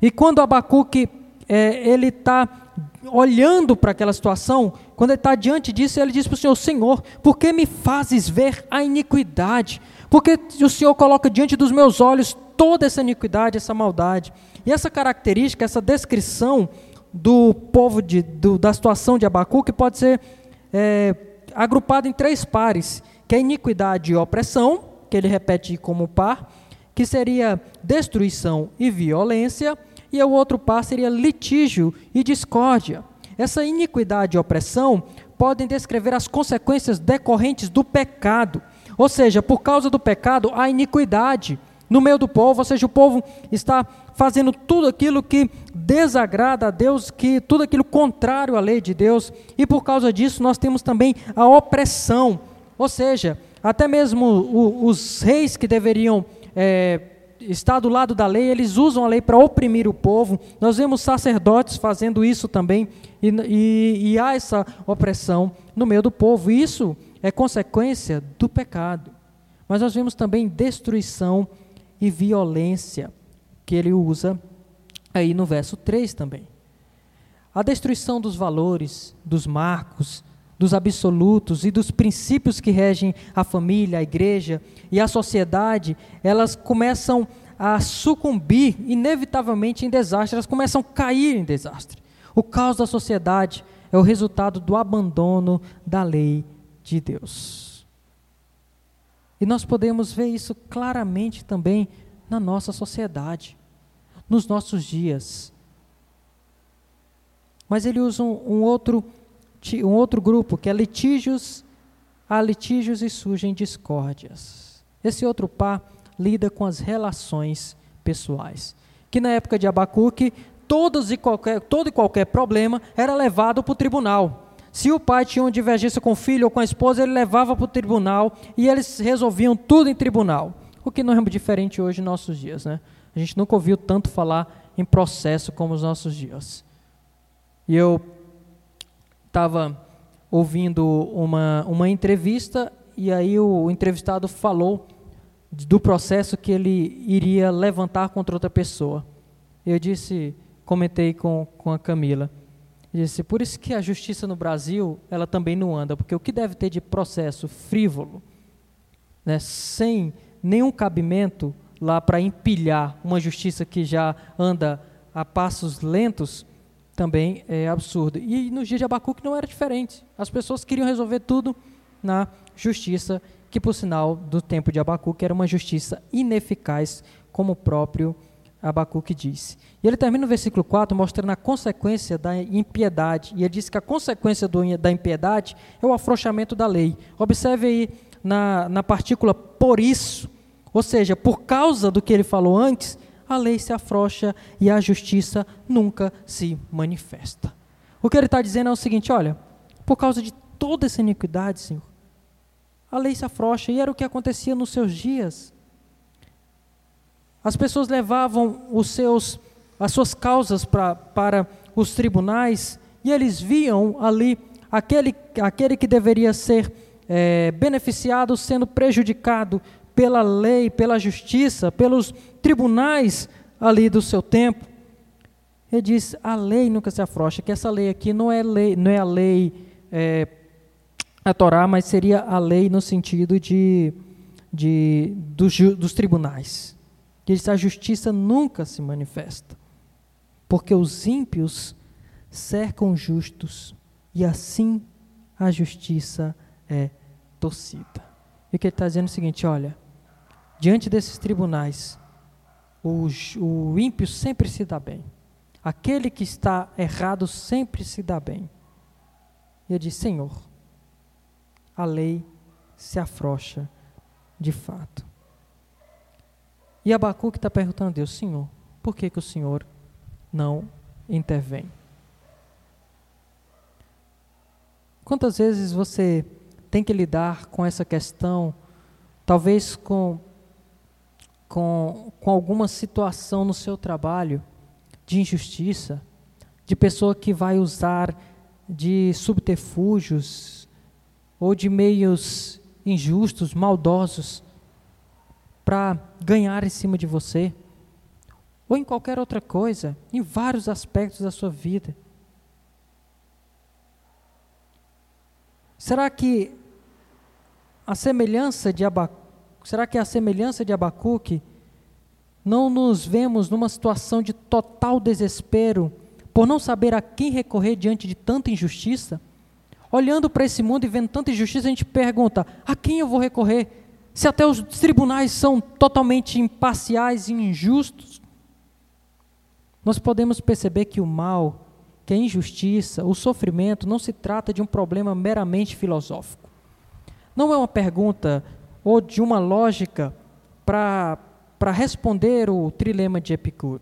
E quando Abacuque é, ele está olhando para aquela situação, quando ele está diante disso, ele diz para o Senhor: Senhor, por que me fazes ver a iniquidade? Porque o Senhor coloca diante dos meus olhos toda essa iniquidade, essa maldade. E essa característica, essa descrição do povo, de, do, da situação de Abacuque, pode ser é, agrupada em três pares, que é iniquidade e opressão, que ele repete como par, que seria destruição e violência, e o outro par seria litígio e discórdia. Essa iniquidade e opressão podem descrever as consequências decorrentes do pecado. Ou seja, por causa do pecado, há iniquidade no meio do povo, ou seja, o povo está fazendo tudo aquilo que desagrada a Deus, que tudo aquilo contrário à lei de Deus, e por causa disso nós temos também a opressão, ou seja, até mesmo os reis que deveriam é, estar do lado da lei, eles usam a lei para oprimir o povo. Nós vemos sacerdotes fazendo isso também, e, e, e há essa opressão no meio do povo. Isso é consequência do pecado. Mas nós vemos também destruição e violência, que ele usa aí no verso 3 também. A destruição dos valores, dos marcos, dos absolutos e dos princípios que regem a família, a igreja e a sociedade, elas começam a sucumbir inevitavelmente em desastre, elas começam a cair em desastre. O caos da sociedade é o resultado do abandono da lei de Deus. E nós podemos ver isso claramente também na nossa sociedade, nos nossos dias. Mas ele usa um, um outro, um outro grupo, que é litígios, há litígios e surgem discórdias. Esse outro par lida com as relações pessoais. Que na época de Abacuque, todos e qualquer, todo e qualquer problema era levado para o tribunal. Se o pai tinha uma divergência com o filho ou com a esposa, ele levava para o tribunal e eles resolviam tudo em tribunal. O que não é diferente hoje em nossos dias, né? A gente nunca ouviu tanto falar em processo como nos nossos dias. E eu estava ouvindo uma, uma entrevista e aí o entrevistado falou do processo que ele iria levantar contra outra pessoa. Eu disse, comentei com, com a Camila, Disse, por isso que a justiça no Brasil, ela também não anda, porque o que deve ter de processo frívolo, né, sem nenhum cabimento lá para empilhar uma justiça que já anda a passos lentos, também é absurdo. E no dia de Abacuque não era diferente. As pessoas queriam resolver tudo na justiça, que por sinal do tempo de Abacuque era uma justiça ineficaz, como o próprio Abacuque disse. E ele termina no versículo 4 mostrando a consequência da impiedade. E ele diz que a consequência do, da impiedade é o afrouxamento da lei. Observe aí na, na partícula por isso, ou seja, por causa do que ele falou antes, a lei se afrouxa e a justiça nunca se manifesta. O que ele está dizendo é o seguinte: olha, por causa de toda essa iniquidade, Senhor, a lei se afrouxa, e era o que acontecia nos seus dias. As pessoas levavam os seus, as suas causas pra, para os tribunais e eles viam ali aquele, aquele que deveria ser é, beneficiado sendo prejudicado pela lei, pela justiça, pelos tribunais ali do seu tempo. Ele diz: a lei nunca se afrouxa, que essa lei aqui não é, lei, não é a lei, é, a Torá, mas seria a lei no sentido de, de dos, dos tribunais que a justiça nunca se manifesta, porque os ímpios cercam justos e assim a justiça é torcida. E o que ele está dizendo é o seguinte: olha, diante desses tribunais, o, o ímpio sempre se dá bem, aquele que está errado sempre se dá bem. E ele diz: Senhor, a lei se afrouxa de fato. E Abacuque está perguntando a Deus, Senhor, por que, que o Senhor não intervém? Quantas vezes você tem que lidar com essa questão, talvez com, com, com alguma situação no seu trabalho de injustiça, de pessoa que vai usar de subterfúgios ou de meios injustos, maldosos, para ganhar em cima de você, ou em qualquer outra coisa, em vários aspectos da sua vida. Será que a semelhança de Abacuque, será que a semelhança de Abacuque não nos vemos numa situação de total desespero por não saber a quem recorrer diante de tanta injustiça? Olhando para esse mundo e vendo tanta injustiça, a gente pergunta: a quem eu vou recorrer? se até os tribunais são totalmente imparciais e injustos, nós podemos perceber que o mal, que a injustiça, o sofrimento não se trata de um problema meramente filosófico. Não é uma pergunta ou de uma lógica para responder o trilema de Epicuro.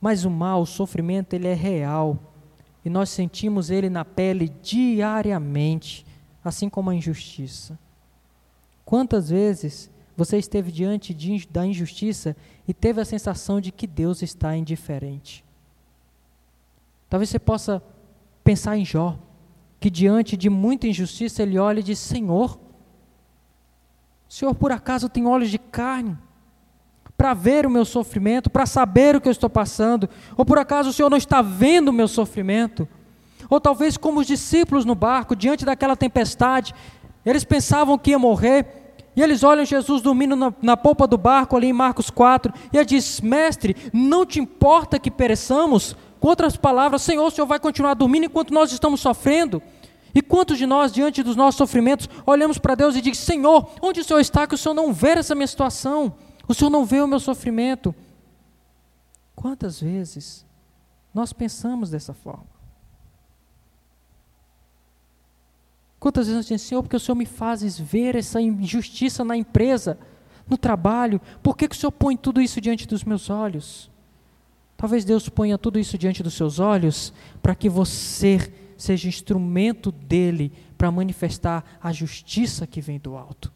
Mas o mal, o sofrimento, ele é real e nós sentimos ele na pele diariamente, assim como a injustiça. Quantas vezes você esteve diante de, da injustiça e teve a sensação de que Deus está indiferente? Talvez você possa pensar em Jó, que diante de muita injustiça ele olha e diz: Senhor, Senhor por acaso tem olhos de carne? para ver o meu sofrimento, para saber o que eu estou passando, ou por acaso o Senhor não está vendo o meu sofrimento? Ou talvez como os discípulos no barco, diante daquela tempestade, eles pensavam que ia morrer, e eles olham Jesus dormindo na, na polpa do barco, ali em Marcos 4, e ele diz: Mestre, não te importa que pereçamos? Com outras palavras, Senhor, o Senhor vai continuar dormindo enquanto nós estamos sofrendo? E quantos de nós, diante dos nossos sofrimentos, olhamos para Deus e diz: Senhor, onde o Senhor está que o Senhor não vê essa minha situação? O Senhor não vê o meu sofrimento. Quantas vezes nós pensamos dessa forma? Quantas vezes nós dizemos, Senhor, porque o Senhor me fazes ver essa injustiça na empresa, no trabalho, por que, que o Senhor põe tudo isso diante dos meus olhos? Talvez Deus ponha tudo isso diante dos seus olhos para que você seja instrumento dele para manifestar a justiça que vem do alto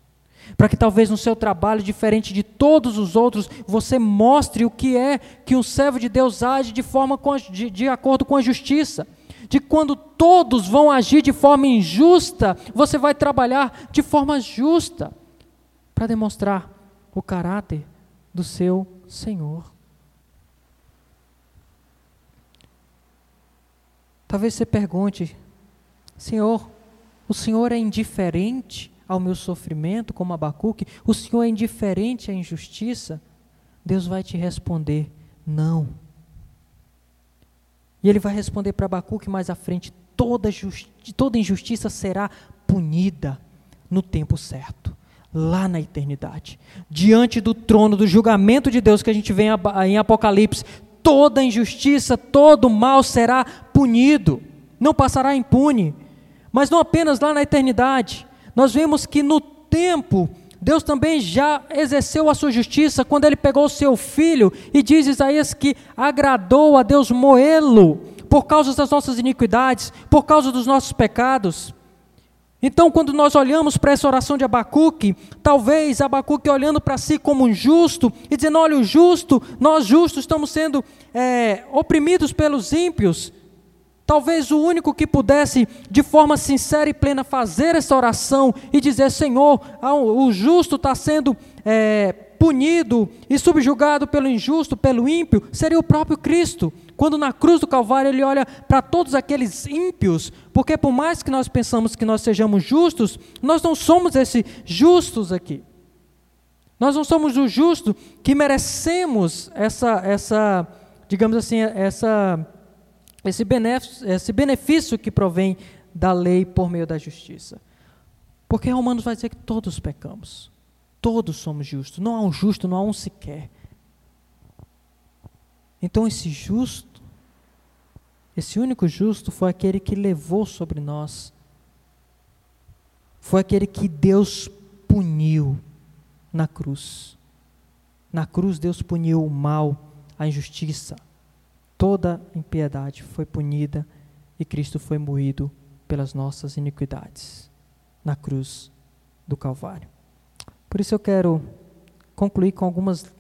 para que talvez no seu trabalho, diferente de todos os outros, você mostre o que é que um servo de Deus age de forma de, de acordo com a justiça. De quando todos vão agir de forma injusta, você vai trabalhar de forma justa para demonstrar o caráter do seu Senhor. Talvez você pergunte, Senhor, o Senhor é indiferente ao meu sofrimento, como Abacuque, o Senhor é indiferente à injustiça, Deus vai te responder: não. E ele vai responder para Abacuque mais à frente: toda, toda injustiça será punida no tempo certo, lá na eternidade. Diante do trono, do julgamento de Deus que a gente vê em Apocalipse, toda injustiça, todo mal será punido, não passará impune. Mas não apenas lá na eternidade, nós vemos que no tempo, Deus também já exerceu a sua justiça quando ele pegou o seu filho e diz Isaías que agradou a Deus moê-lo por causa das nossas iniquidades, por causa dos nossos pecados. Então, quando nós olhamos para essa oração de Abacuque, talvez Abacuque olhando para si como um justo e dizendo: olha, o justo, nós justos estamos sendo é, oprimidos pelos ímpios, Talvez o único que pudesse, de forma sincera e plena, fazer essa oração e dizer: Senhor, o justo está sendo é, punido e subjugado pelo injusto, pelo ímpio, seria o próprio Cristo. Quando na cruz do Calvário ele olha para todos aqueles ímpios, porque por mais que nós pensamos que nós sejamos justos, nós não somos esses justos aqui. Nós não somos o justo que merecemos essa, essa digamos assim, essa esse benefício, esse benefício que provém da lei por meio da justiça. Porque Romanos vai dizer que todos pecamos. Todos somos justos. Não há um justo, não há um sequer. Então esse justo, esse único justo foi aquele que levou sobre nós. Foi aquele que Deus puniu na cruz. Na cruz Deus puniu o mal, a injustiça, toda impiedade foi punida e Cristo foi moído pelas nossas iniquidades na cruz do Calvário. Por isso eu quero concluir com algumas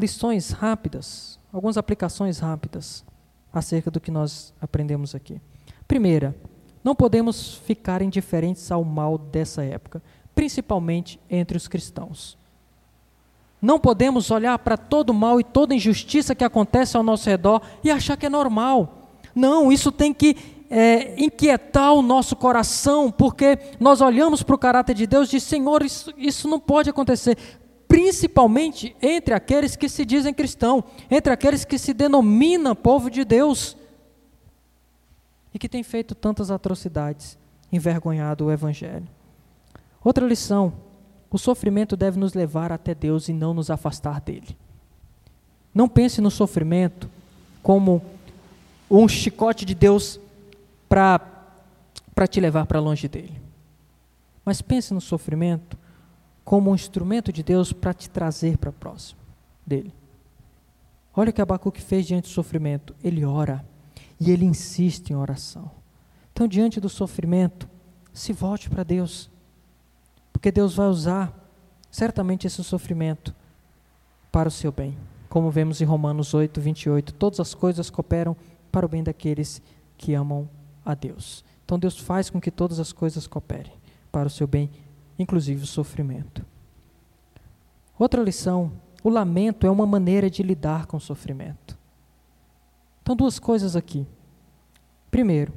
lições rápidas, algumas aplicações rápidas acerca do que nós aprendemos aqui. Primeira, não podemos ficar indiferentes ao mal dessa época, principalmente entre os cristãos. Não podemos olhar para todo mal e toda injustiça que acontece ao nosso redor e achar que é normal. Não, isso tem que é, inquietar o nosso coração, porque nós olhamos para o caráter de Deus e diz, Senhor, isso, isso não pode acontecer. Principalmente entre aqueles que se dizem cristão, entre aqueles que se denominam povo de Deus e que têm feito tantas atrocidades, envergonhado o Evangelho. Outra lição: o sofrimento deve nos levar até Deus e não nos afastar dele. Não pense no sofrimento como um chicote de Deus para te levar para longe dele. Mas pense no sofrimento como um instrumento de Deus para te trazer para próximo dele. Olha o que Abacuque fez diante do sofrimento. Ele ora e ele insiste em oração. Então, diante do sofrimento, se volte para Deus, porque Deus vai usar certamente esse sofrimento para o seu bem. Como vemos em Romanos 8, 28, todas as coisas cooperam para o bem daqueles que amam a Deus. Então Deus faz com que todas as coisas cooperem para o seu bem, inclusive o sofrimento. Outra lição: o lamento é uma maneira de lidar com o sofrimento. Então, duas coisas aqui. Primeiro,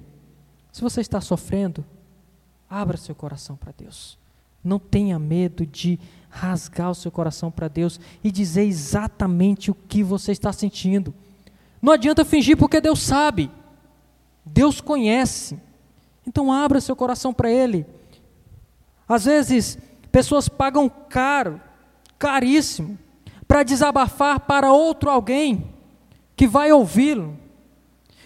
se você está sofrendo, abra seu coração para Deus. Não tenha medo de rasgar o seu coração para Deus e dizer exatamente o que você está sentindo. Não adianta fingir porque Deus sabe. Deus conhece. Então abra seu coração para Ele. Às vezes, pessoas pagam caro, caríssimo, para desabafar para outro alguém que vai ouvi-lo.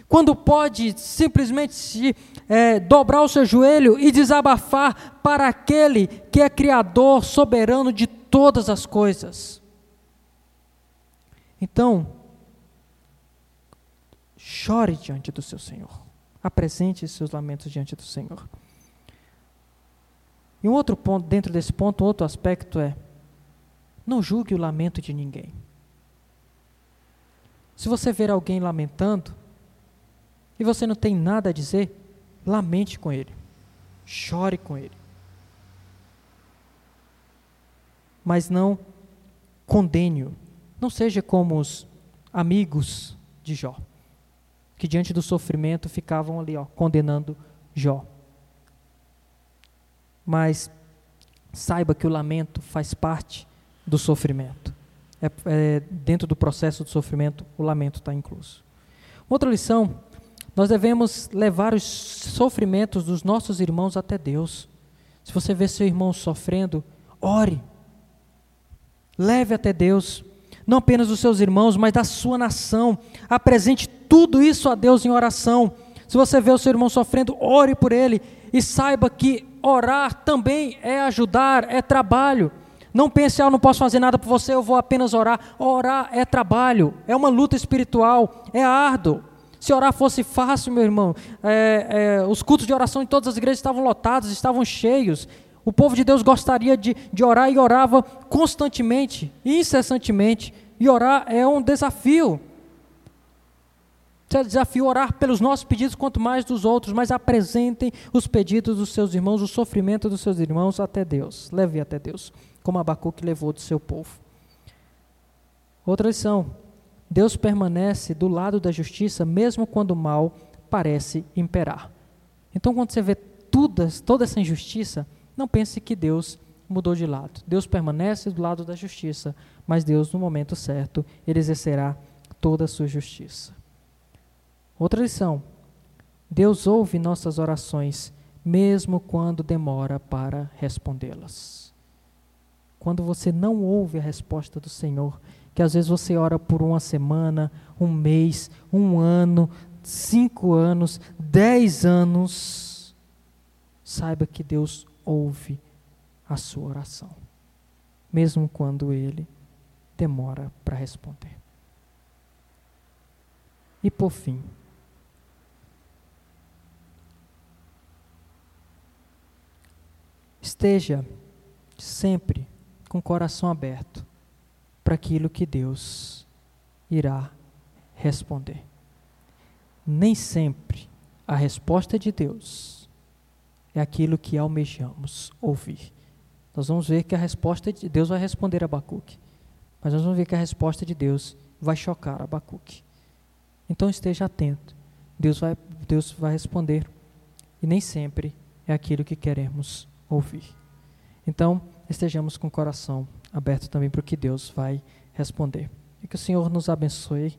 Quando pode simplesmente se, é, dobrar o seu joelho e desabafar para aquele que é Criador, soberano de todas as coisas. Então, chore diante do seu Senhor. Apresente seus lamentos diante do Senhor. E um outro ponto, dentro desse ponto, outro aspecto é: não julgue o lamento de ninguém. Se você ver alguém lamentando e você não tem nada a dizer, lamente com ele, chore com ele. Mas não condene-o. Não seja como os amigos de Jó, que diante do sofrimento ficavam ali, ó, condenando Jó. Mas saiba que o lamento faz parte do sofrimento. É, é, dentro do processo do sofrimento, o lamento está incluso. Outra lição: nós devemos levar os sofrimentos dos nossos irmãos até Deus. Se você vê seu irmão sofrendo, ore. Leve até Deus. Não apenas dos seus irmãos, mas da sua nação. Apresente tudo isso a Deus em oração. Se você vê o seu irmão sofrendo, ore por ele. E saiba que orar também é ajudar, é trabalho. Não pense, ah, eu não posso fazer nada por você, eu vou apenas orar. Orar é trabalho, é uma luta espiritual, é árduo. Se orar fosse fácil, meu irmão, é, é, os cultos de oração em todas as igrejas estavam lotados, estavam cheios. O povo de Deus gostaria de, de orar e orava constantemente, incessantemente. E orar é um desafio. É desafio orar pelos nossos pedidos, quanto mais dos outros, mas apresentem os pedidos dos seus irmãos, o sofrimento dos seus irmãos até Deus. Leve até Deus como Abacuque levou do seu povo. Outra lição: Deus permanece do lado da justiça, mesmo quando o mal parece imperar. Então, quando você vê toda essa injustiça, não pense que Deus mudou de lado. Deus permanece do lado da justiça, mas Deus, no momento certo, ele exercerá toda a sua justiça. Outra lição: Deus ouve nossas orações, mesmo quando demora para respondê-las quando você não ouve a resposta do Senhor, que às vezes você ora por uma semana, um mês, um ano, cinco anos, dez anos, saiba que Deus ouve a sua oração, mesmo quando Ele demora para responder. E por fim, esteja sempre com o coração aberto para aquilo que Deus irá responder. Nem sempre a resposta de Deus é aquilo que almejamos ouvir. Nós vamos ver que a resposta de Deus vai responder a Abacuque, mas nós vamos ver que a resposta de Deus vai chocar Abacuque. Então esteja atento. Deus vai, Deus vai responder e nem sempre é aquilo que queremos ouvir. Então, estejamos com o coração aberto também para o que Deus vai responder. E que o Senhor nos abençoe